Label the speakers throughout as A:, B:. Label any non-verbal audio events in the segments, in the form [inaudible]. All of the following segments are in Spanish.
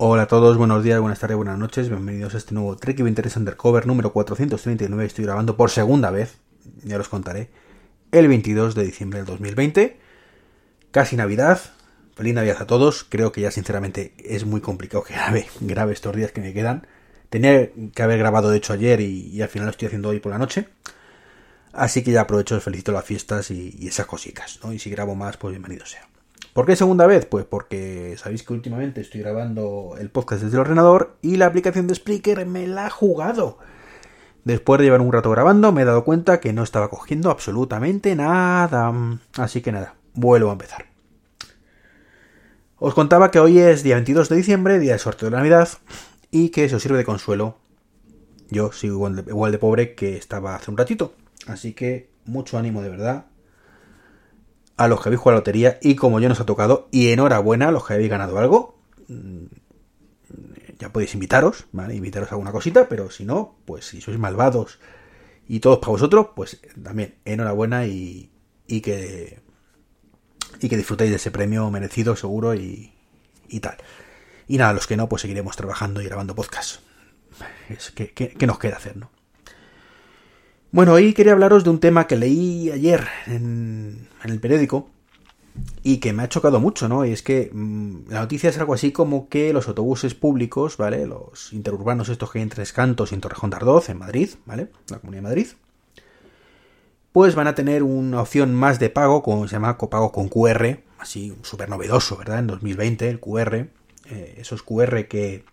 A: Hola a todos, buenos días, buenas tardes, buenas noches, bienvenidos a este nuevo Trek 23 Undercover número 439. Estoy grabando por segunda vez, ya os contaré, el 22 de diciembre del 2020. Casi Navidad, feliz Navidad a todos. Creo que ya sinceramente es muy complicado que grabe, grabe estos días que me quedan. Tenía que haber grabado de hecho ayer y, al final lo estoy haciendo hoy por la noche. Así que ya aprovecho, felicito las fiestas y, y esas cositas, ¿no? Y si grabo más, pues bienvenido sea. ¿Por qué segunda vez? Pues porque sabéis que últimamente estoy grabando el podcast desde el ordenador y la aplicación de Spreaker me la ha jugado. Después de llevar un rato grabando me he dado cuenta que no estaba cogiendo absolutamente nada. Así que nada, vuelvo a empezar. Os contaba que hoy es día 22 de diciembre, día de sorteo de Navidad, y que eso sirve de consuelo. Yo sigo igual de pobre que estaba hace un ratito. Así que mucho ánimo de verdad a los que habéis jugado la lotería y como yo nos ha tocado, y enhorabuena a los que habéis ganado algo. Mm, ya podéis invitaros, ¿vale? Invitaros a alguna cosita, pero si no, pues si sois malvados y todos para vosotros, pues también enhorabuena y, y que y que disfrutéis de ese premio merecido, seguro y, y tal. Y nada, los que no, pues seguiremos trabajando y grabando podcast. Es que, que nos queda hacer, ¿no? Bueno, hoy quería hablaros de un tema que leí ayer en, el periódico y que me ha chocado mucho, ¿no? Y es que mmm, la noticia es algo así como que los autobuses públicos, ¿vale? Los interurbanos estos que hay en Tres Cantos y en Torrejón de Ardoz, en Madrid, ¿vale? La Comunidad de Madrid. Pues van a tener una opción más de pago, como se llama copago con QR, así súper novedoso, ¿verdad? En 2020, el QR, eh, esos QR que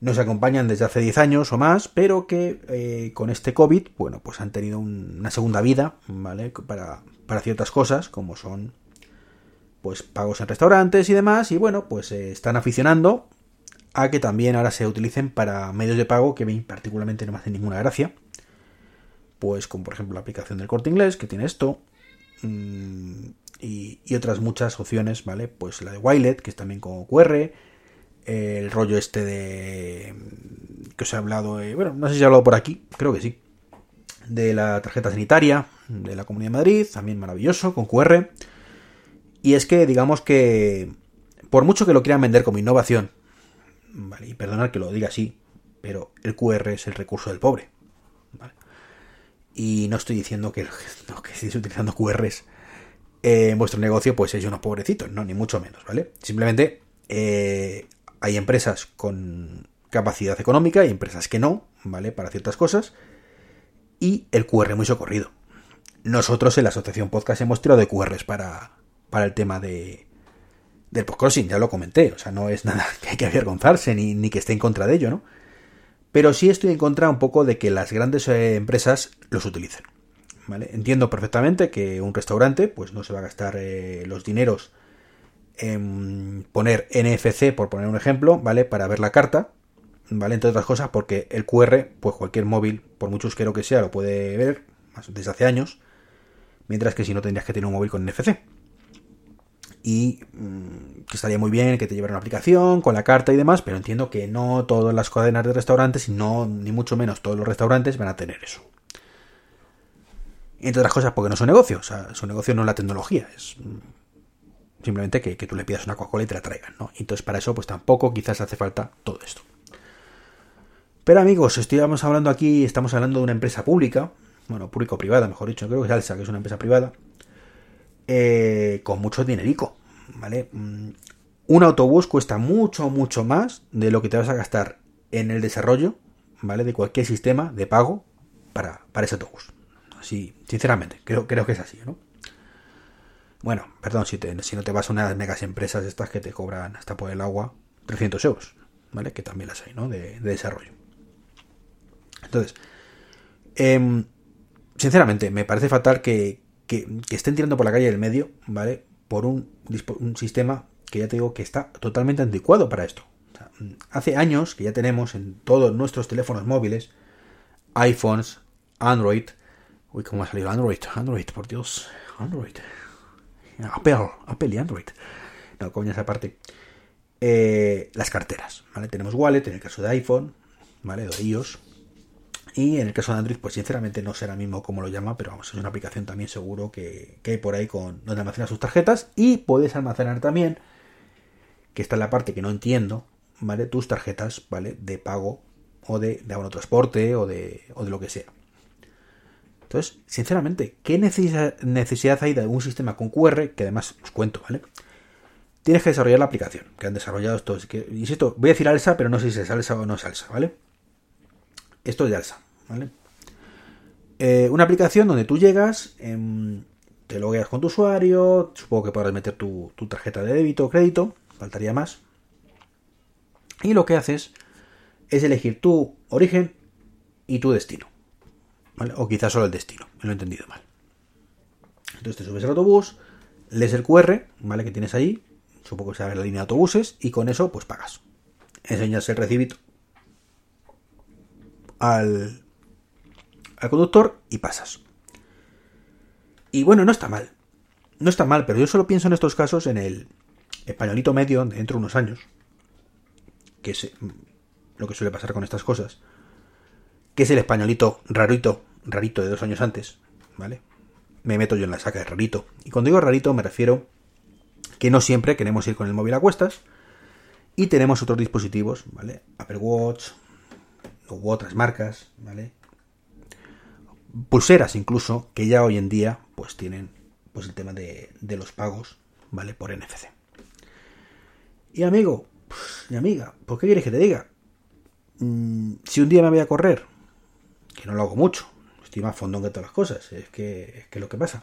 A: nos acompañan desde hace 10 años o más, pero que eh, con este COVID, bueno, pues han tenido un, una segunda vida, ¿vale? Para, para, ciertas cosas, como son, pues, pagos en restaurantes y demás, y bueno, pues eh, están aficionando a que también ahora se utilicen para medios de pago que a mí particularmente no me hacen ninguna gracia, pues como por ejemplo la aplicación del corte inglés, que tiene esto, mmm, y, y, otras muchas opciones, ¿vale? Pues la de Wilet, que es también con QR, el rollo este de que os he hablado, eh, bueno, no sé si he hablado por aquí, creo que sí, de la tarjeta sanitaria de la Comunidad de Madrid, también maravilloso, con QR. Y es que, digamos que, por mucho que lo quieran vender como innovación, vale, y perdonad que lo diga así, pero el QR es el recurso del pobre. ¿vale? Y no estoy diciendo que, [laughs] no, que estéis utilizando QRs en vuestro negocio, pues sois unos pobrecitos, no, ni mucho menos, ¿vale? Simplemente eh, hay empresas con capacidad económica y empresas que no, ¿vale? Para ciertas cosas. Y el QR muy socorrido. Nosotros en la Asociación Podcast hemos tirado de QRs para, para el tema de, del podcrossing, ya lo comenté. O sea, no es nada [laughs] que hay que avergonzarse ni, ni que esté en contra de ello, ¿no? Pero sí estoy en contra un poco de que las grandes eh, empresas los utilicen. ¿vale? Entiendo perfectamente que un restaurante pues no se va a gastar eh, los dineros en poner NFC, por poner un ejemplo, ¿vale? Para ver la carta, ¿vale? Entre otras cosas, porque el QR, pues cualquier móvil, por mucho usquero que sea, lo puede ver desde hace años, mientras que si no tendrías que tener un móvil con NFC. Y mmm, que estaría muy bien que te llevara una aplicación con la carta y demás, pero entiendo que no todas las cadenas de restaurantes, no, ni mucho menos todos los restaurantes van a tener eso. Entre otras cosas, porque no es un negocio, o sea, su negocio no es la tecnología, es Simplemente que, tú le pidas una Coca-Cola y te la traigan, ¿no? Entonces para eso pues tampoco quizás hace falta todo esto. Pero amigos, estamos hablando aquí, estamos hablando de una empresa pública, bueno, público-privada, mejor dicho, creo que es Alsa, que es una empresa privada, eh, con mucho dinerico, ¿vale? Mm, un autobús cuesta mucho, mucho más de lo que te vas a gastar en el desarrollo, ¿vale? De cualquier sistema de pago para, para ese autobús. Así, sinceramente, creo, creo que es así, ¿no? Bueno, perdón, si, te, si no te vas a unas megas empresas estas que te cobran hasta por el agua 300 euros, ¿vale? Que también las hay, ¿no? De, de desarrollo. Entonces, eh, sinceramente, me parece fatal que, que, estén tirando por la calle del medio, ¿vale? Por un, un sistema que ya te digo que está totalmente anticuado para esto. Hace años que ya tenemos en todos nuestros teléfonos móviles, iPhones, Android. Uy, ¿cómo ha salido Android? Android, por Dios. Android. Apple, Apple y Android. No, coño, esa parte. Eh, las carteras, ¿vale? Tenemos Wallet en el caso de iPhone, ¿vale? De iOS. Y en el caso de Android, pues sinceramente no sé mismo cómo lo llama, pero vamos, es una aplicación también seguro que, que hay por ahí con donde almacenas sus tarjetas. Y puedes almacenar también, que está en la parte que no entiendo, ¿vale? Tus tarjetas, ¿vale? De pago o de, de transporte o de, o de lo que sea. Entonces, sinceramente, ¿qué necesidad hay de un sistema con QR? Que además os cuento, ¿vale? Tienes que desarrollar la aplicación que han desarrollado estos. Que, insisto, voy a decir alsa, pero no sé si es alsa o no es alsa, ¿vale? Esto es de alsa, ¿vale? Eh, una aplicación donde tú llegas, em, te logueas con tu usuario, supongo que podrás meter tu, tu tarjeta de débito o crédito, faltaría más. Y lo que haces es elegir tu origen y tu destino. O quizás solo el destino, me lo he entendido mal. Entonces te subes al autobús, lees el QR, ¿vale? Que tienes ahí, supongo que se abre la línea de autobuses, y con eso pues pagas. Enseñas el recibito al, conductor y pasas. Y bueno, no está mal. No está mal, pero yo solo pienso en estos casos en el españolito medio dentro de unos años, que es lo que suele pasar con estas cosas, que es el españolito rarito, rarito de dos años antes, ¿vale? Me meto yo en la saca de rarito. Y cuando digo rarito me refiero que no siempre queremos ir con el móvil a cuestas y tenemos otros dispositivos, ¿vale? Apple Watch u otras marcas, ¿vale? Pulseras incluso, que ya hoy en día pues tienen pues el tema de, de los pagos, ¿vale? Por NFC. Y amigo, y amiga, ¿por qué quieres que te diga? Mm, si un día me voy a correr que no lo hago mucho, más fondón que todas las cosas, es que es que lo que pasa.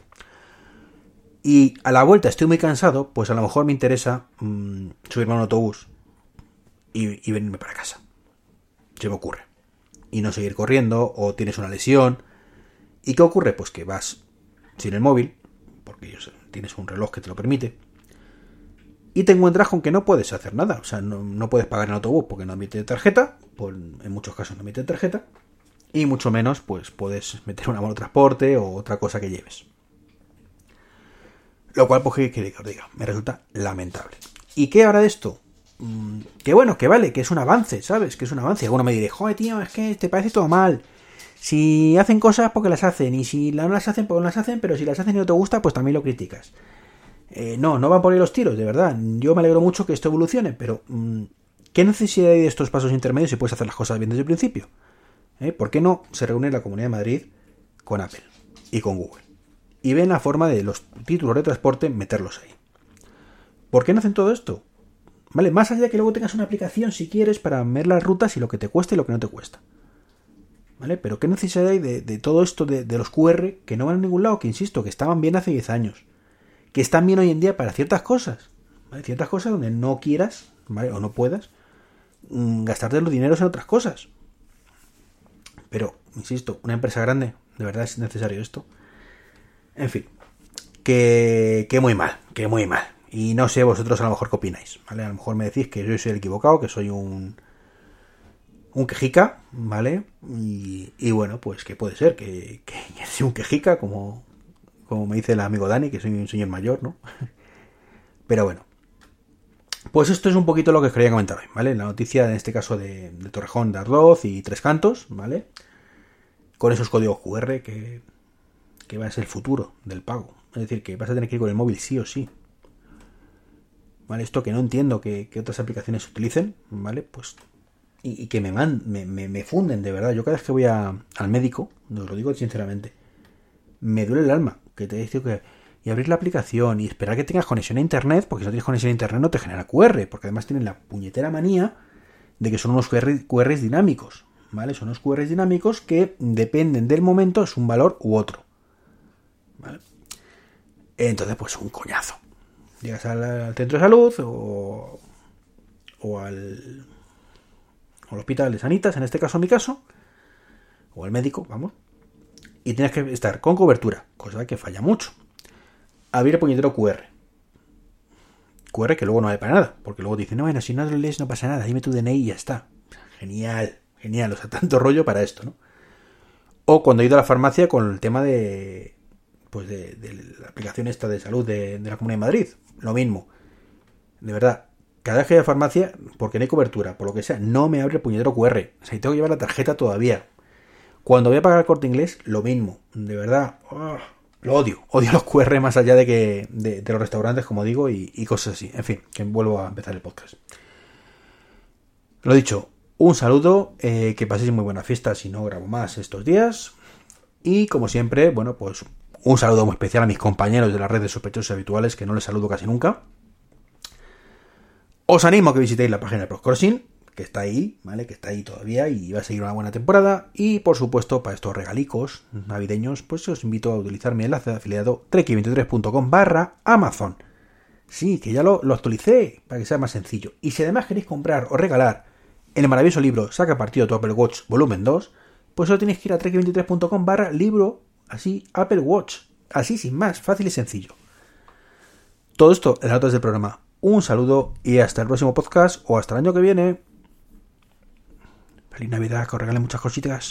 A: Y a la vuelta estoy muy cansado, pues a lo mejor me interesa mm, subirme a un autobús y, venirme para casa. Se me ocurre. Y no seguir corriendo, o tienes una lesión. ¿Y qué ocurre? Pues que vas sin el móvil, porque tienes un reloj que te lo permite, y te encuentras con que no puedes hacer nada. O sea, no, puedes pagar en autobús porque no admite tarjeta, pues en muchos casos no admite tarjeta, y mucho menos pues puedes meter un de transporte o otra cosa que lleves. Lo cual, pues, que, os diga, me resulta lamentable. ¿Y qué ahora de esto? Mm, que bueno, que vale, que es un avance, ¿sabes? Que es un avance. Alguno me dirá, joder, tío, es que te parece todo mal. Si hacen cosas, porque las hacen. Y si no las hacen, porque no las hacen. Pero si las hacen y no te gusta, pues también lo criticas. Eh, no, no van por ahí los tiros, de verdad. Yo me alegro mucho que esto evolucione, pero mm, ¿qué necesidad hay de estos pasos intermedios si puedes hacer las cosas bien desde el principio? ¿Eh? ¿Por qué no se reúne la Comunidad de Madrid con Apple y con Google? Y ven la forma de los títulos de transporte meterlos ahí. ¿Por qué no hacen todo esto? Vale, más allá de que luego tengas una aplicación si quieres para ver las rutas y lo que te cuesta y lo que no te cuesta. ¿Vale? Pero ¿qué necesidad hay de, todo esto de, los QR que no van a ningún lado? Que insisto, que estaban bien hace 10 años. Que están bien hoy en día para ciertas cosas. ¿vale? Ciertas cosas donde no quieras, ¿vale? O no puedas mm, gastarte los dineros en otras cosas. Pero, insisto, una empresa grande, ¿de verdad es necesario esto? En fin, que, que muy mal, que muy mal. Y no sé vosotros a lo mejor qué opináis, ¿vale? A lo mejor me decís que yo soy el equivocado, que soy un, un quejica, ¿vale? Y, bueno, pues que puede ser que, que, [laughs] sea un quejica, como, como me dice el amigo Dani, que soy un señor mayor, ¿no? [laughs] Pero bueno. Pues esto es un poquito lo que quería comentar hoy, ¿vale? La noticia, en este caso, de, Torrejón de Ardoz y Tres Cantos, ¿vale? con esos códigos QR que, que va a ser el futuro del pago. Es decir, que vas a tener que ir con el móvil sí o sí. ¿Vale? Esto que no entiendo que, otras aplicaciones utilicen, ¿vale? Pues. Y, que me, man, me, me, funden, de verdad. Yo cada vez que voy al médico, os lo digo sinceramente, me duele el alma. Que te dicho que. Y abrir la aplicación y esperar que tengas conexión a internet, porque si no tienes conexión a internet no te genera QR, porque además tienen la puñetera manía de que son unos QR, QRs dinámicos. ¿vale? Son los QRs dinámicos que dependen del momento, es un valor u otro. ¿vale? Entonces, pues un coñazo. Llegas al, centro de salud o, o al, al hospital de Sanitas, en este caso, mi caso, o al médico, vamos, y tienes que estar con cobertura, cosa que falla mucho. Abrir el puñetero QR. QR que luego no vale para nada, porque luego dicen, no, bueno, si no lo lees no pasa nada, dime tu DNI y ya está. Genial. Genial, o sea, tanto rollo para esto, ¿no? O cuando he ido a la farmacia con el tema de. Pues de, la aplicación esta de salud de, la Comunidad de Madrid. Lo mismo. De verdad, cada vez que voy a la farmacia, porque no hay cobertura, por lo que sea, no me abre el puñetero QR. O sea, y tengo que llevar la tarjeta todavía. Cuando voy a pagar el corte inglés, lo mismo. De verdad, oh, lo odio. Odio los QR más allá de que de, los restaurantes, como digo, y, cosas así. En fin, que vuelvo a empezar el podcast. Lo dicho, un saludo, eh, que paséis muy buena fiesta si no grabo más estos días. Y como siempre, bueno, pues un saludo muy especial a mis compañeros de la red de sospechosos habituales, que no les saludo casi nunca. Os animo a que visitéis la página de Proscrossing, que está ahí, ¿vale? Que está ahí todavía y va a seguir una buena temporada. Y por supuesto, para estos regalicos navideños, pues os invito a utilizar mi enlace de afiliado trek23.com barra Amazon. Sí, que ya lo, lo, actualicé para que sea más sencillo. Y si además queréis comprar o regalar el maravilloso libro Saca partido tu Apple Watch volumen 2, pues solo tenéis que ir a trek23.com barra libro, así, Apple Watch. Así sin más, fácil y sencillo. Todo esto en las notas del programa. Un saludo y hasta el próximo podcast o hasta el año que viene. Feliz Navidad, que os muchas cositas.